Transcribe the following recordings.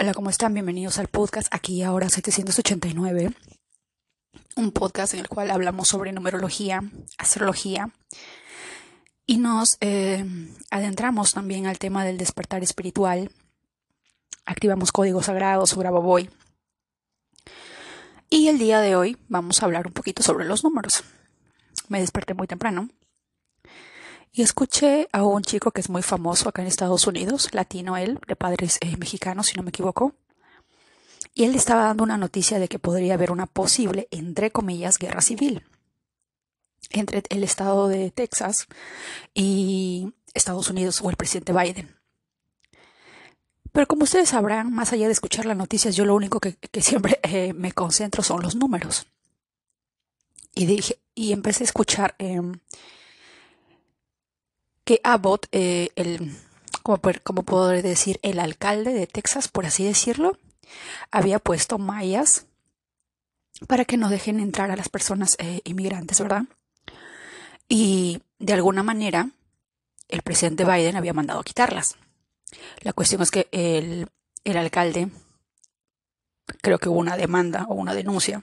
Hola, ¿cómo están? Bienvenidos al podcast aquí ahora 789. Un podcast en el cual hablamos sobre numerología, astrología y nos eh, adentramos también al tema del despertar espiritual. Activamos códigos sagrados Boy. Y el día de hoy vamos a hablar un poquito sobre los números. Me desperté muy temprano y escuché a un chico que es muy famoso acá en Estados Unidos, latino él, de padres eh, mexicanos, si no me equivoco. Y él estaba dando una noticia de que podría haber una posible, entre comillas, guerra civil entre el estado de Texas y Estados Unidos o el presidente Biden. Pero como ustedes sabrán, más allá de escuchar las noticias, yo lo único que, siempre eh, me concentro son los números. Y dije, y empecé a escuchar em, que Abbott, eh, el, como, puedo decir, el alcalde de Texas, por así decirlo, había puesto mallas para que no dejen entrar a las personas eh, inmigrantes, ¿verdad? Y de alguna manera el presidente Biden había mandado a quitarlas. La cuestión es que el, el alcalde, creo que hubo una demanda o una denuncia,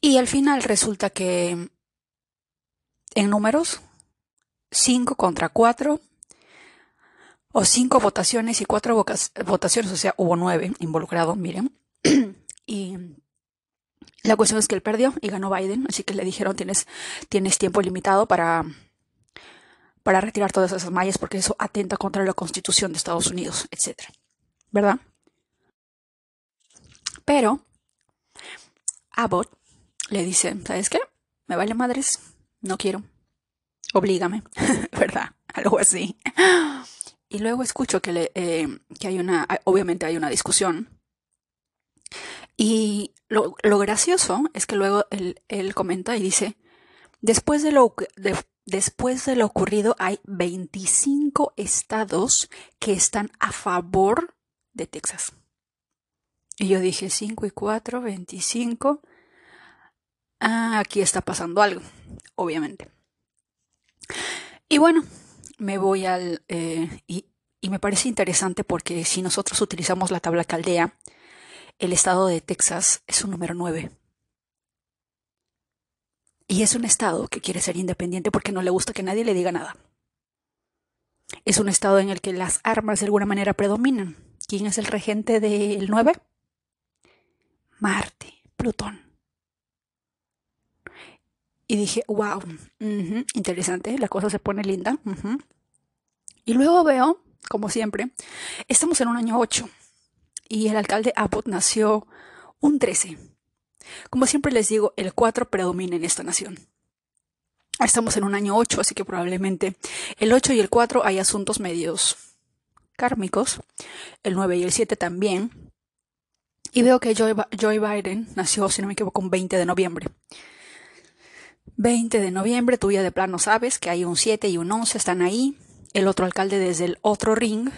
y al final resulta que en números 5 contra 4 o 5 votaciones y 4 votaciones, o sea, hubo 9 involucrados, miren. y la cuestión es que él perdió y ganó Biden, así que le dijeron tienes, tienes tiempo limitado para, para retirar todas esas mallas porque eso atenta contra la constitución de Estados Unidos, etc. ¿Verdad? Pero Abbott le dice, ¿sabes qué? Me vale madres, no quiero oblígame, ¿verdad? Algo así. Y luego escucho que, le, eh, que hay una, obviamente hay una discusión. Y lo, gracioso es que luego él, comenta y dice, después de, lo, después de lo ocurrido hay 25 estados que están a favor de Texas. Y yo dije 5 y 4, 25. Ah, aquí está pasando algo, obviamente. Y bueno, me voy al... Eh, y, y, me parece interesante porque si nosotros utilizamos la tabla caldea, el estado de Texas es un número 9. Y es un estado que quiere ser independiente porque no le gusta que nadie le diga nada. Es un estado en el que las armas de alguna manera predominan. ¿Quién es el regente del 9? Marte, Plutón. Y dije, wow, interesante, la cosa se pone linda. Y luego veo, como siempre, estamos en un año 8 y el alcalde Abbott nació un 13. Como siempre les digo, el 4 predomina en esta nación. Estamos en un año 8, así que probablemente el 8 y el 4 hay asuntos medios kármicos. El 9 y el 7 también. Y veo que Joe Biden nació, si no me equivoco, un 20 de noviembre. 20 de noviembre, tú ya de plano sabes que hay un 7 y un 11, están ahí. El otro alcalde desde el otro ring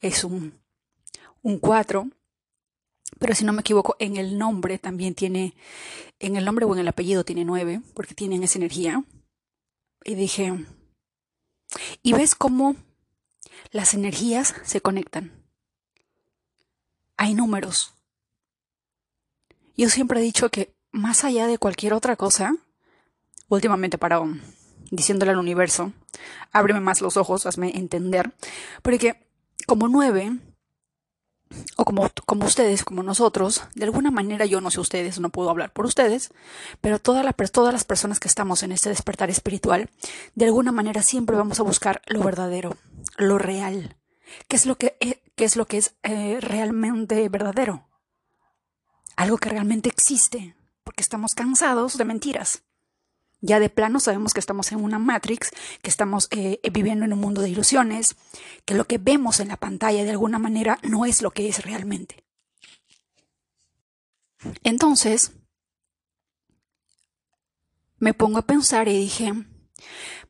es un, un 4. Pero si no me equivoco, en el nombre también tiene, en el nombre o en el apellido tiene 9, porque tienen esa energía. Y dije, y ves cómo las energías se conectan. Hay números. Yo siempre he dicho que más allá de cualquier otra cosa, últimamente para diciéndole al universo, ábreme más los ojos, hazme entender, porque como nueve, o como, como ustedes, como nosotros, de alguna manera yo no sé ustedes, no puedo hablar por ustedes, pero todas las personas que estamos en este despertar espiritual, de alguna manera siempre vamos a buscar lo verdadero, lo real. ¿Qué es lo que, eh, qué es, lo que es eh, realmente verdadero? Algo que realmente existe, porque estamos cansados de mentiras. Ya de plano sabemos que estamos en una Matrix, que estamos eh, viviendo en un mundo de ilusiones, que lo que vemos en la pantalla de alguna manera no es lo que es realmente. Entonces, me pongo a pensar y dije,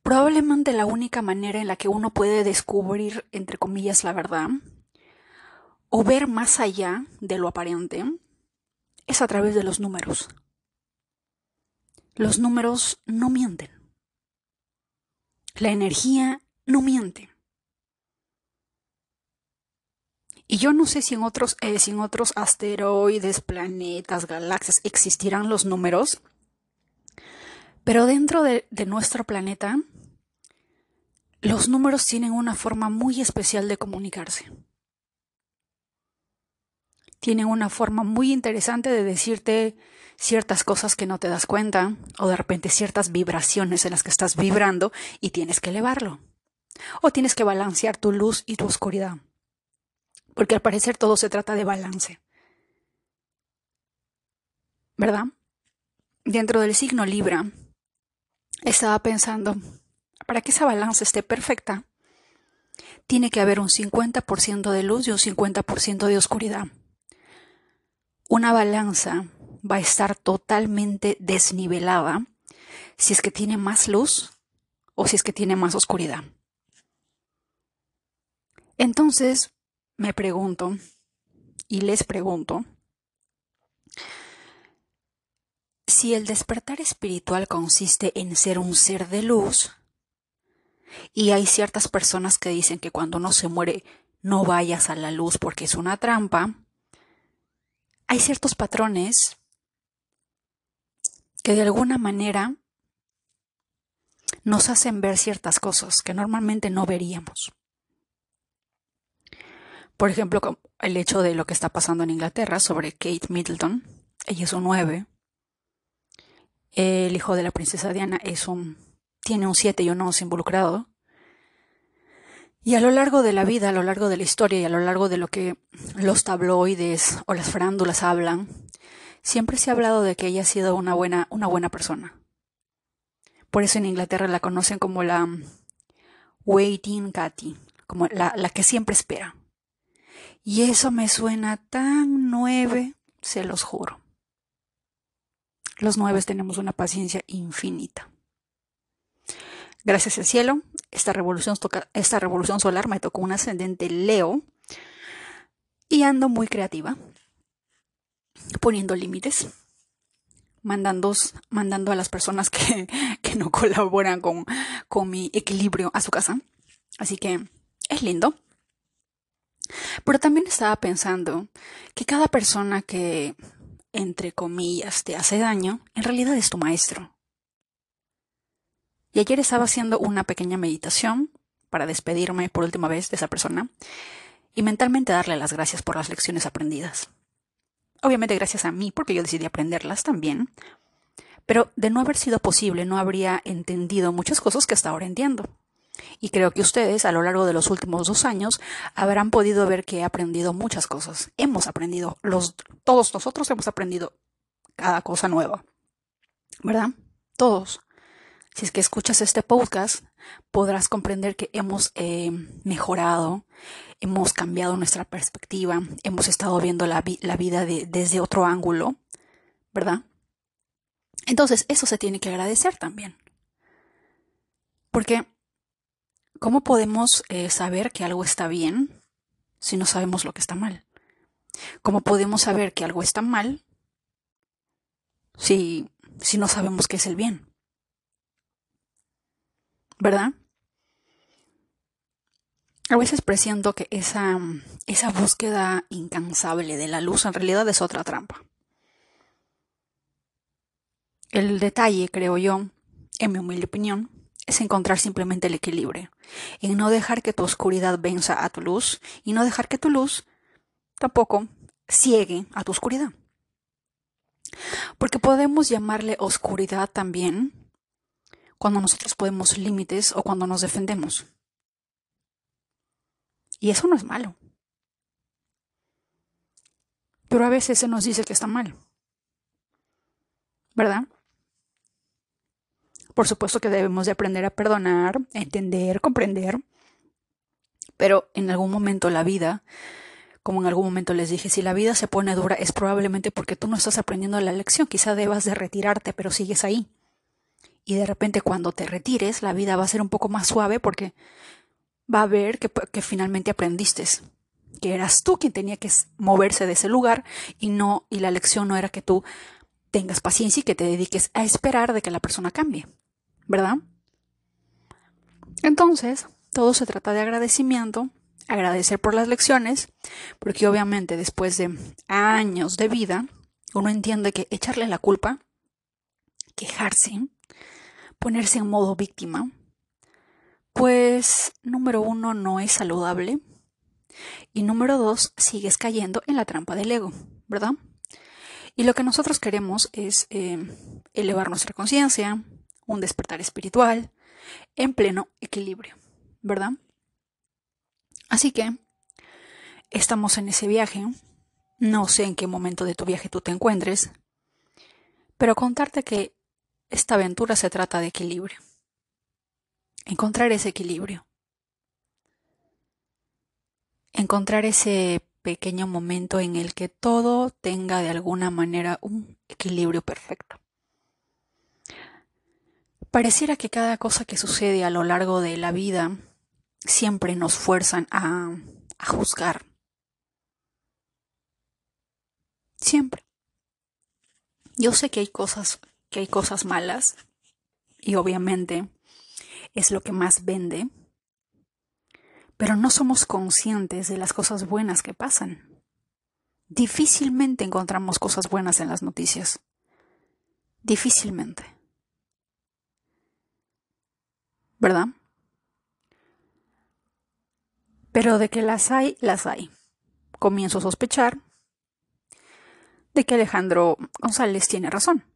probablemente la única manera en la que uno puede descubrir, entre comillas, la verdad, o ver más allá de lo aparente, es a través de los números. Los números no mienten. La energía no miente. Y yo no sé si en otros, eh, otros asteroides, planetas, galaxias existirán los números, pero dentro de, de nuestro planeta, los números tienen una forma muy especial de comunicarse. Tienen una forma muy interesante de decirte ciertas cosas que no te das cuenta o de repente ciertas vibraciones en las que estás vibrando y tienes que elevarlo. O tienes que balancear tu luz y tu oscuridad porque al parecer todo se trata de balance. ¿Verdad? Dentro del signo Libra, estaba pensando, para que esa balanza esté perfecta, tiene que haber un 50% de luz y un 50% de oscuridad. Una balanza va a estar totalmente desnivelada si es que tiene más luz o si es que tiene más oscuridad. Entonces, me pregunto y les pregunto si el despertar espiritual consiste en ser un ser de luz y hay ciertas personas que dicen que cuando uno se muere no vayas a la luz porque es una trampa, hay ciertos patrones que de alguna manera nos hacen ver ciertas cosas que normalmente no veríamos. Por ejemplo, el hecho de lo que está pasando en Inglaterra sobre Kate Middleton. Ella es un 9. El hijo de la princesa Diana es un, tiene un 7 y un 11 involucrado. Y a lo largo de la vida, a lo largo de la historia y a lo largo de lo que los tabloides o las frándulas hablan, siempre se ha hablado de que ella ha sido una buena, una buena persona. Por eso en Inglaterra la conocen como la Waiting Cathy, como la, la que siempre espera. Y eso me suena tan nueve, se los juro. Los nueve tenemos una paciencia infinita. Gracias al cielo, esta revolución, esta revolución solar me tocó un ascendente Leo y ando muy creativa, poniendo límites, mandando, mandando a las personas que, que no colaboran con, con mi equilibrio a su casa. Así que es lindo. Pero también estaba pensando que cada persona que, entre comillas, te hace daño, en realidad es tu maestro. Y ayer estaba haciendo una pequeña meditación para despedirme por última vez de esa persona y mentalmente darle las gracias por las lecciones aprendidas. Obviamente gracias a mí, porque yo decidí aprenderlas también, pero de no haber sido posible no habría entendido muchas cosas que hasta ahora entiendo. Y creo que ustedes a lo largo de los últimos dos años habrán podido ver que he aprendido muchas cosas. Hemos aprendido, los, todos nosotros hemos aprendido cada cosa nueva. ¿Verdad? Todos. Si es que escuchas este podcast, podrás comprender que hemos eh, mejorado, hemos cambiado nuestra perspectiva, hemos estado viendo la, vida desde otro ángulo, ¿verdad? Entonces, eso se tiene que agradecer también. Porque ¿Cómo podemos eh, saber que algo está bien si no sabemos lo que está mal? ¿Cómo podemos saber que algo está mal si, si no sabemos qué es el bien? ¿Verdad? A veces presiento que esa, esa búsqueda incansable de la luz en realidad es otra trampa. El detalle, creo yo, en mi humilde opinión, es encontrar simplemente el equilibrio, en no dejar que tu oscuridad venza a tu luz y no dejar que tu luz tampoco ciegue a tu oscuridad. Porque podemos llamarle oscuridad también cuando nosotros podemos límites o cuando nos defendemos. Y eso no es malo. Pero a veces se nos dice que está mal. ¿Verdad? Por supuesto que debemos de aprender a perdonar, entender, comprender. Pero en algún momento la vida, como en algún momento les dije, si la vida se pone dura es probablemente porque tú no estás aprendiendo la lección. Quizá debas de retirarte, pero sigues ahí. Y de repente cuando te retires, la vida va a ser un poco más suave porque va a ver que, que finalmente aprendiste que eras tú quien tenía que moverse de ese lugar y no y la lección no era que tú tengas paciencia y que te dediques a esperar de que la persona cambie. ¿verdad? Entonces, todo se trata de agradecimiento, agradecer por las lecciones, porque obviamente después de años de vida, uno entiende que echarle la culpa, quejarse, ponerse en modo víctima, pues número uno no es saludable y número dos sigues cayendo en la trampa del ego, ¿verdad? Y lo que nosotros queremos es eh, elevar nuestra conciencia, un despertar espiritual, en pleno equilibrio, ¿verdad? Así que estamos en ese viaje. No sé en qué momento de tu viaje tú te encuentres, pero contarte que esta aventura se trata de equilibrio. Encontrar ese equilibrio. Encontrar ese pequeño momento en el que todo tenga de alguna manera un equilibrio perfecto. Pareciera que cada cosa que sucede a lo largo de la vida siempre nos fuerzan a, a juzgar. Siempre. Yo sé que hay cosas, que hay cosas malas, y obviamente es lo que más vende, pero no somos conscientes de las cosas buenas que pasan. Difícilmente encontramos cosas buenas en las noticias. Difícilmente. ¿Verdad? Pero de que las hay, las hay. Comienzo a sospechar de que Alejandro González tiene razón.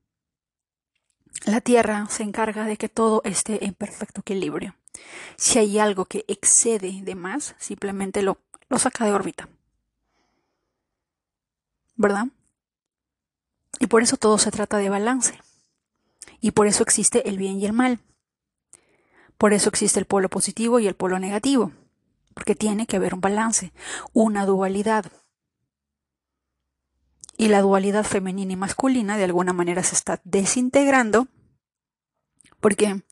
La Tierra se encarga de que todo esté en perfecto equilibrio. Si hay algo que excede de más, simplemente lo, lo saca de órbita. ¿Verdad? Y por eso todo se trata de balance. Y por eso existe el bien y el mal. Por eso existe el polo positivo y el polo negativo porque tiene que haber un balance, una dualidad. Y la dualidad femenina y masculina de alguna manera se está desintegrando porque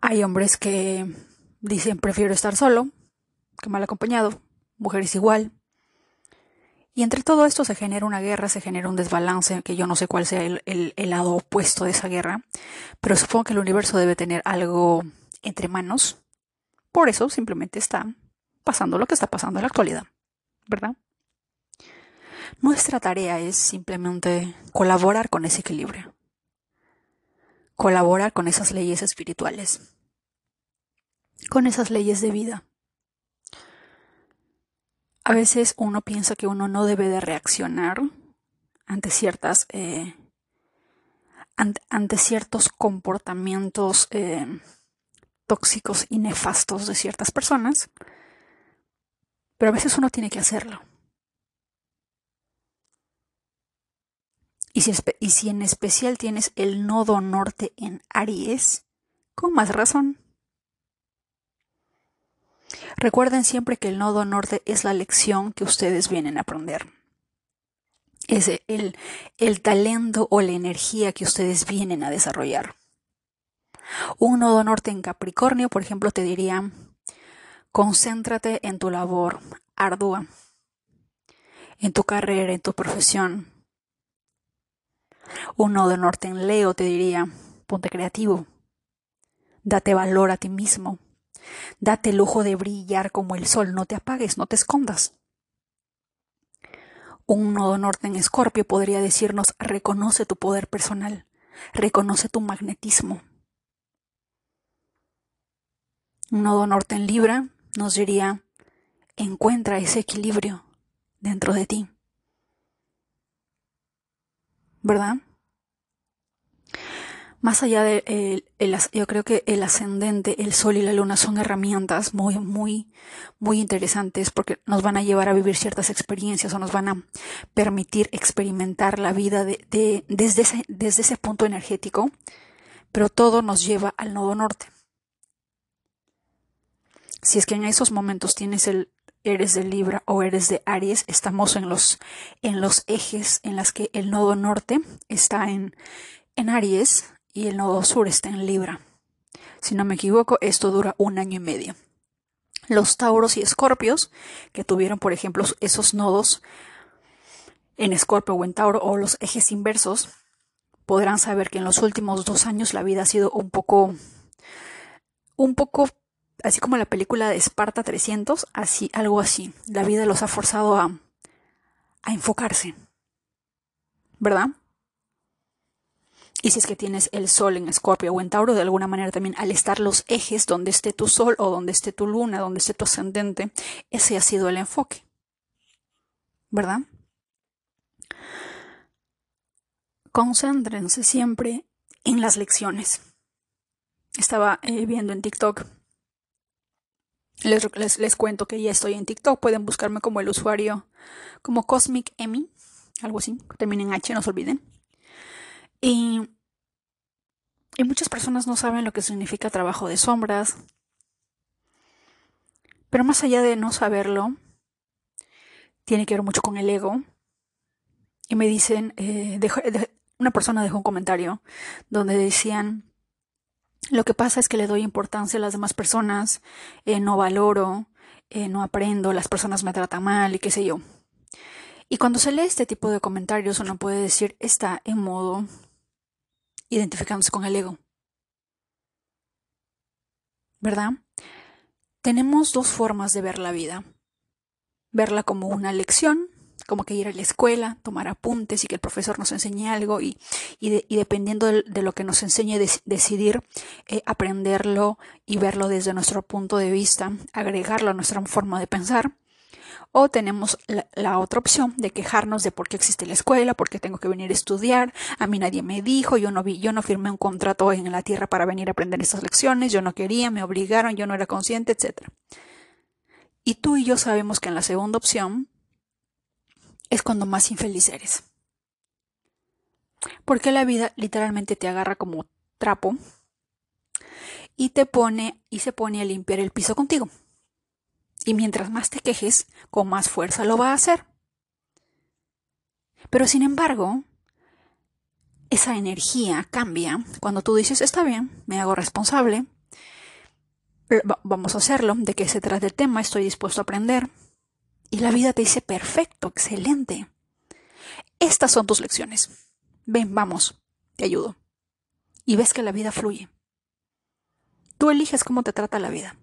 hay hombres que dicen prefiero estar solo que mal acompañado, mujeres igual. Y entre todo esto se genera una guerra, se genera un desbalance, que yo no sé cuál sea el, el lado opuesto de esa guerra, pero supongo que el universo debe tener algo entre manos por eso simplemente está pasando lo que está pasando en la actualidad, ¿verdad? Nuestra tarea es simplemente colaborar con ese equilibrio, colaborar con esas leyes espirituales, con esas leyes de vida. A veces uno piensa que uno no debe de reaccionar ante ciertas eh, ante, ciertos comportamientos eh, tóxicos y nefastos de ciertas personas, pero a veces uno tiene que hacerlo. Y si, y si en especial tienes el nodo norte en Aries, con más razón. Recuerden siempre que el nodo norte es la lección que ustedes vienen a aprender. Es el, el talento o la energía que ustedes vienen a desarrollar. Un nodo norte en Capricornio, por ejemplo, te diría, concéntrate en tu labor ardua, en tu carrera, en tu profesión. Un nodo norte en Leo te diría, ponte creativo, date valor a ti mismo, date el lujo de brillar como el sol, no te apagues, no te escondas. Un nodo norte en Escorpio podría decirnos, reconoce tu poder personal, reconoce tu magnetismo, un nodo norte en Libra nos diría, encuentra ese equilibrio dentro de ti. ¿Verdad? Más allá de, yo creo que el ascendente, el sol y la luna son herramientas muy, muy, muy interesantes porque nos van a llevar a vivir ciertas experiencias o nos van a permitir experimentar la vida de, desde, ese, desde ese punto energético, pero todo nos lleva al nodo norte si es que en esos momentos tienes el eres de Libra o eres de Aries, estamos en los, en los ejes en las que el nodo norte está en, en Aries y el nodo sur está en Libra. Si no me equivoco, esto dura un año y medio. Los Tauros y Escorpios, que tuvieron, por ejemplo, esos nodos en Escorpio o en Tauro o los ejes inversos, podrán saber que en los últimos dos años la vida ha sido un poco, un poco así como la película de Esparta 300, así, algo así. La vida los ha forzado a, a enfocarse. ¿Verdad? Y si es que tienes el sol en Escorpio o en Tauro, de alguna manera también al estar los ejes donde esté tu sol o donde esté tu luna, donde esté tu ascendente, ese ha sido el enfoque. ¿Verdad? Concéntrense siempre en las lecciones. Estaba eh, viendo en TikTok. Les, les, cuento que ya estoy en TikTok. Pueden buscarme como el usuario, como Cosmic Emmy, algo así. Termina en H, no se olviden. Y, y muchas personas no saben lo que significa trabajo de sombras. Pero más allá de no saberlo, tiene que ver mucho con el ego. Y me dicen, eh, una persona dejó un comentario donde decían, lo que pasa es que le doy importancia a las demás personas, eh, no valoro, eh, no aprendo, las personas me tratan mal y qué sé yo. Y cuando se lee este tipo de comentarios uno puede decir está en modo identificándose con el ego. ¿Verdad? Tenemos dos formas de ver la vida. Verla como una lección como que ir a la escuela, tomar apuntes y que el profesor nos enseñe algo y, dependiendo de, lo que nos enseñe, decidir eh, aprenderlo y verlo desde nuestro punto de vista, agregarlo a nuestra forma de pensar. O tenemos la, otra opción de quejarnos de por qué existe la escuela, por qué tengo que venir a estudiar, a mí nadie me dijo, yo no yo no firmé un contrato en la tierra para venir a aprender estas lecciones, yo no quería, me obligaron, yo no era consciente, etc. Y tú y yo sabemos que en la segunda opción es cuando más infeliz eres. Porque la vida literalmente te agarra como trapo y te pone y se pone a limpiar el piso contigo. Y mientras más te quejes, con más fuerza lo va a hacer. Pero sin embargo, esa energía cambia cuando tú dices, está bien, me hago responsable, vamos a hacerlo, de qué se trata el tema, estoy dispuesto a aprender, y la vida te dice, perfecto, excelente. Estas son tus lecciones. Ven, vamos, te ayudo. Y ves que la vida fluye. Tú eliges cómo te trata la vida.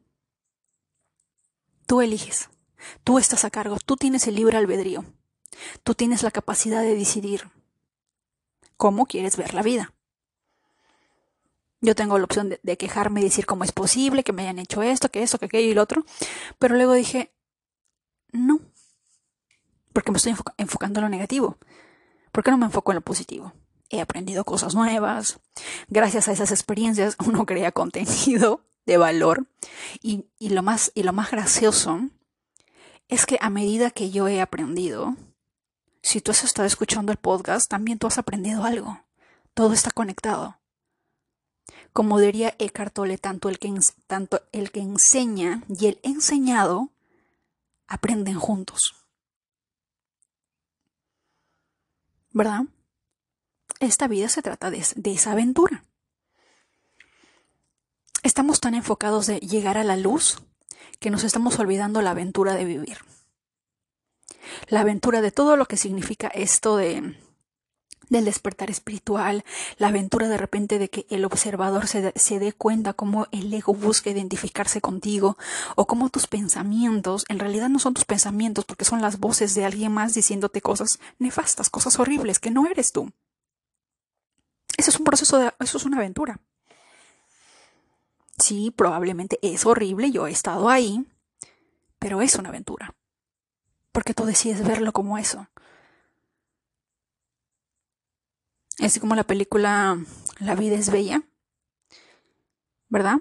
Tú eliges. Tú estás a cargo. Tú tienes el libre albedrío. Tú tienes la capacidad de decidir cómo quieres ver la vida. Yo tengo la opción de, quejarme y decir cómo es posible que me hayan hecho esto, que esto, que aquello y lo otro. Pero luego dije, no. Porque me estoy enfocando en lo negativo. ¿Por qué no me enfoco en lo positivo? He aprendido cosas nuevas. Gracias a esas experiencias uno crea contenido de valor. Y, lo, más, y lo más gracioso es que a medida que yo he aprendido, si tú has estado escuchando el podcast, también tú has aprendido algo. Todo está conectado. Como diría Eckhart tanto el que, tanto el que enseña y el enseñado aprenden juntos. ¿Verdad? Esta vida se trata de, esa aventura. Estamos tan enfocados de llegar a la luz que nos estamos olvidando la aventura de vivir. La aventura de todo lo que significa esto de del despertar espiritual, la aventura de repente de que el observador se, se dé cuenta cómo el ego busca identificarse contigo o cómo tus pensamientos en realidad no son tus pensamientos porque son las voces de alguien más diciéndote cosas nefastas, cosas horribles que no eres tú. Eso es un proceso de, eso es una aventura. Sí, probablemente es horrible, yo he estado ahí, pero es una aventura. Porque tú decides verlo como eso. Así como la película La vida es bella. ¿Verdad?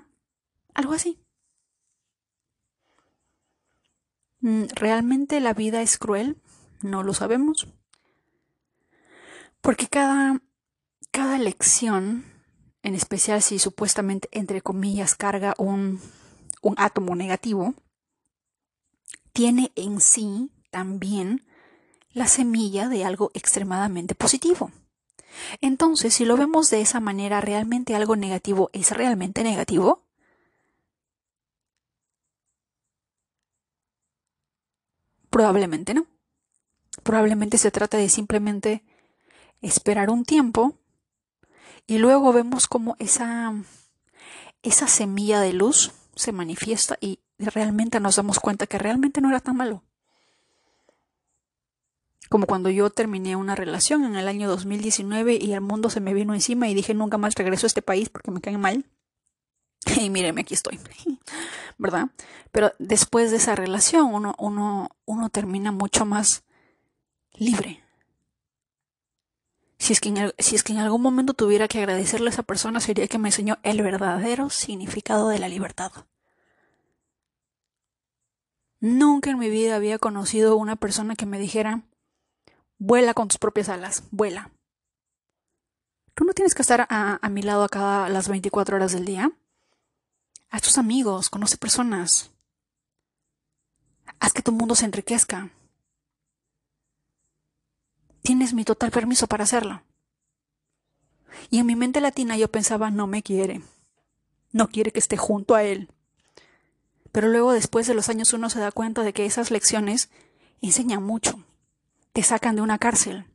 Algo así. Mm, ¿Realmente la vida es cruel? No lo sabemos. Porque cada, cada lección, en especial si supuestamente, entre comillas, carga un, un átomo negativo, tiene en sí también la semilla de algo extremadamente positivo. Entonces, si lo vemos de esa manera, ¿realmente algo negativo es realmente negativo? Probablemente no. Probablemente se trata de simplemente esperar un tiempo y luego vemos como esa, esa semilla de luz se manifiesta y realmente nos damos cuenta que realmente no era tan malo. Como cuando yo terminé una relación en el año 2019 y el mundo se me vino encima y dije nunca más regreso a este país porque me cae mal. Y míreme, aquí estoy. ¿Verdad? Pero después de esa relación uno termina mucho más libre. Si es, que en si es que en algún momento tuviera que agradecerle a esa persona, sería que me enseñó el verdadero significado de la libertad. Nunca en mi vida había conocido una persona que me dijera, vuela con tus propias alas, vuela. Tú no tienes que estar a, mi lado a cada las 24 horas del día. Haz tus amigos, conoce personas. Haz que tu mundo se enriquezca. Tienes mi total permiso para hacerlo. Y en mi mente latina yo pensaba, no me quiere. No quiere que esté junto a él. Pero luego después de los años uno se da cuenta de que esas lecciones enseñan mucho. Te sacan de una cárcel.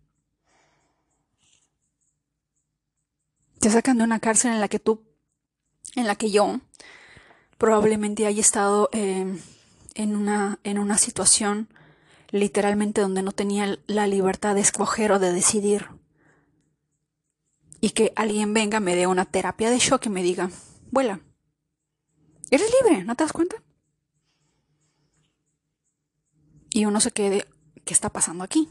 Te sacan de una cárcel en la que tú, en la que yo probablemente haya estado eh, en, una, en una situación literalmente donde no tenía la libertad de escoger o de decidir. Y que alguien venga, me dé una terapia de shock y me diga, vuela. Eres libre, ¿no te das cuenta? Y uno se quede, ¿qué está pasando aquí?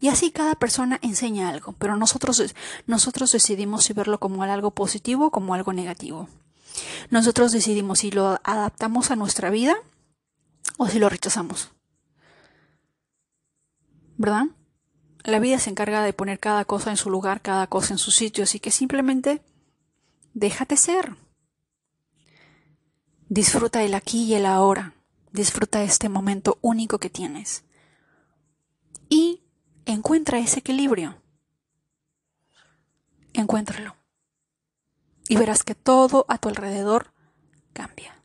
Y así cada persona enseña algo, pero nosotros, nosotros decidimos si verlo como algo positivo o como algo negativo. Nosotros decidimos si lo adaptamos a nuestra vida o si lo rechazamos. ¿Verdad? La vida se encarga de poner cada cosa en su lugar, cada cosa en su sitio, así que simplemente déjate ser. Disfruta el aquí y el ahora. Disfruta este momento único que tienes. Y encuentra ese equilibrio. Encuéntralo. Y verás que todo a tu alrededor cambia.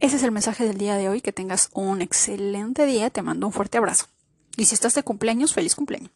Ese es el mensaje del día de hoy. Que tengas un excelente día. Te mando un fuerte abrazo. Y si estás de cumpleaños, feliz cumpleaños.